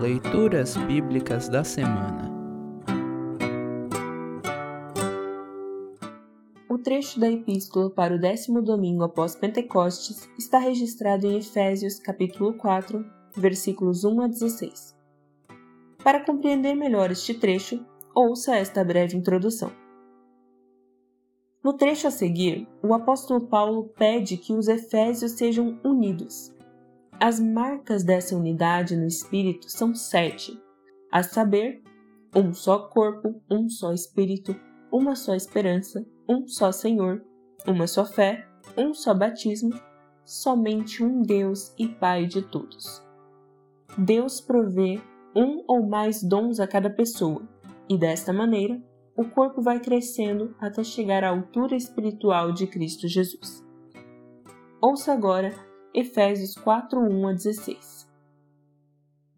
Leituras Bíblicas da Semana O trecho da epístola para o décimo domingo após Pentecostes está registrado em Efésios capítulo 4, versículos 1 a 16. Para compreender melhor este trecho, ouça esta breve introdução. No trecho a seguir, o apóstolo Paulo pede que os efésios sejam unidos, as marcas dessa unidade no espírito são sete, a saber, um só corpo, um só espírito, uma só esperança, um só Senhor, uma só fé, um só batismo, somente um Deus e Pai de todos. Deus provê um ou mais dons a cada pessoa, e desta maneira o corpo vai crescendo até chegar à altura espiritual de Cristo Jesus. Ouça agora Efésios 4, 1 a 16.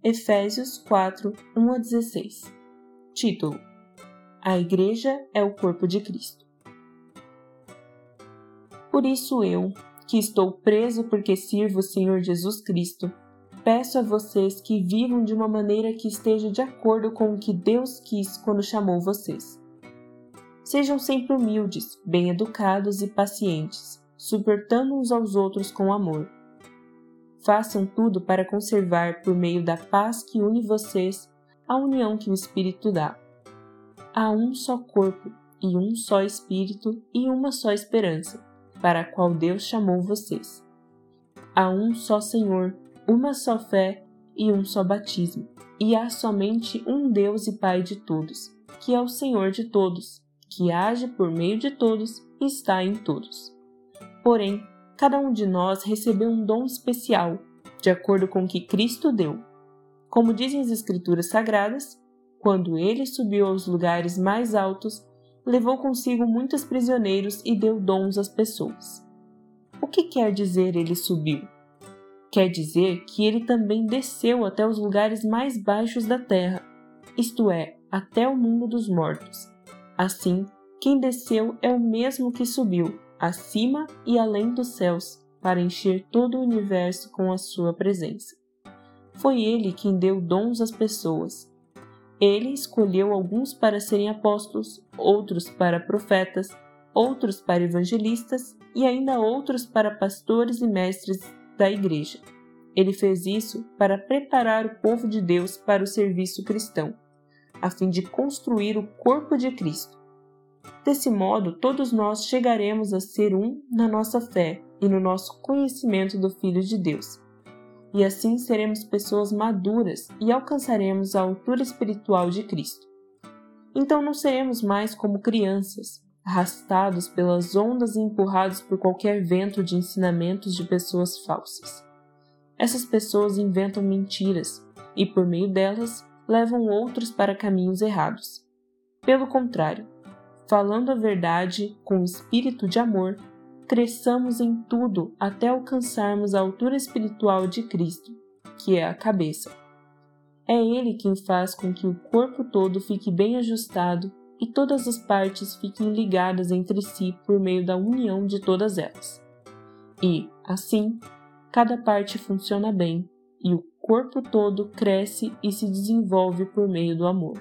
Efésios 4, 1 a 16. Título: A Igreja é o corpo de Cristo. Por isso eu, que estou preso porque sirvo o Senhor Jesus Cristo, peço a vocês que vivam de uma maneira que esteja de acordo com o que Deus quis quando chamou vocês. Sejam sempre humildes, bem educados e pacientes, suportando uns aos outros com amor Façam tudo para conservar, por meio da paz que une vocês, a união que o Espírito dá. Há um só corpo, e um só Espírito, e uma só esperança, para a qual Deus chamou vocês. Há um só Senhor, uma só fé e um só batismo, e há somente um Deus e Pai de todos, que é o Senhor de todos, que age por meio de todos e está em todos. Porém, cada um de nós recebeu um dom especial, de acordo com o que Cristo deu. Como dizem as Escrituras Sagradas, quando ele subiu aos lugares mais altos, levou consigo muitos prisioneiros e deu dons às pessoas. O que quer dizer ele subiu? Quer dizer que ele também desceu até os lugares mais baixos da terra, isto é, até o mundo dos mortos. Assim, quem desceu é o mesmo que subiu, acima e além dos céus, para encher todo o universo com a sua presença. Foi ele quem deu dons às pessoas. Ele escolheu alguns para serem apóstolos, outros para profetas, outros para evangelistas e ainda outros para pastores e mestres da igreja. Ele fez isso para preparar o povo de Deus para o serviço cristão, a fim de construir o corpo de Cristo Desse modo, todos nós chegaremos a ser um na nossa fé e no nosso conhecimento do Filho de Deus. E assim seremos pessoas maduras e alcançaremos a altura espiritual de Cristo. Então não seremos mais como crianças, arrastados pelas ondas e empurrados por qualquer vento de ensinamentos de pessoas falsas. Essas pessoas inventam mentiras e, por meio delas, levam outros para caminhos errados. Pelo contrário, falando a verdade com espírito de amor, cresçamos em tudo até alcançarmos a altura espiritual de Cristo, que é a cabeça. É Ele quem faz com que o corpo todo fique bem ajustado e todas as partes fiquem ligadas entre si por meio da união de todas elas. E, assim, cada parte funciona bem e o corpo todo cresce e se desenvolve por meio do amor.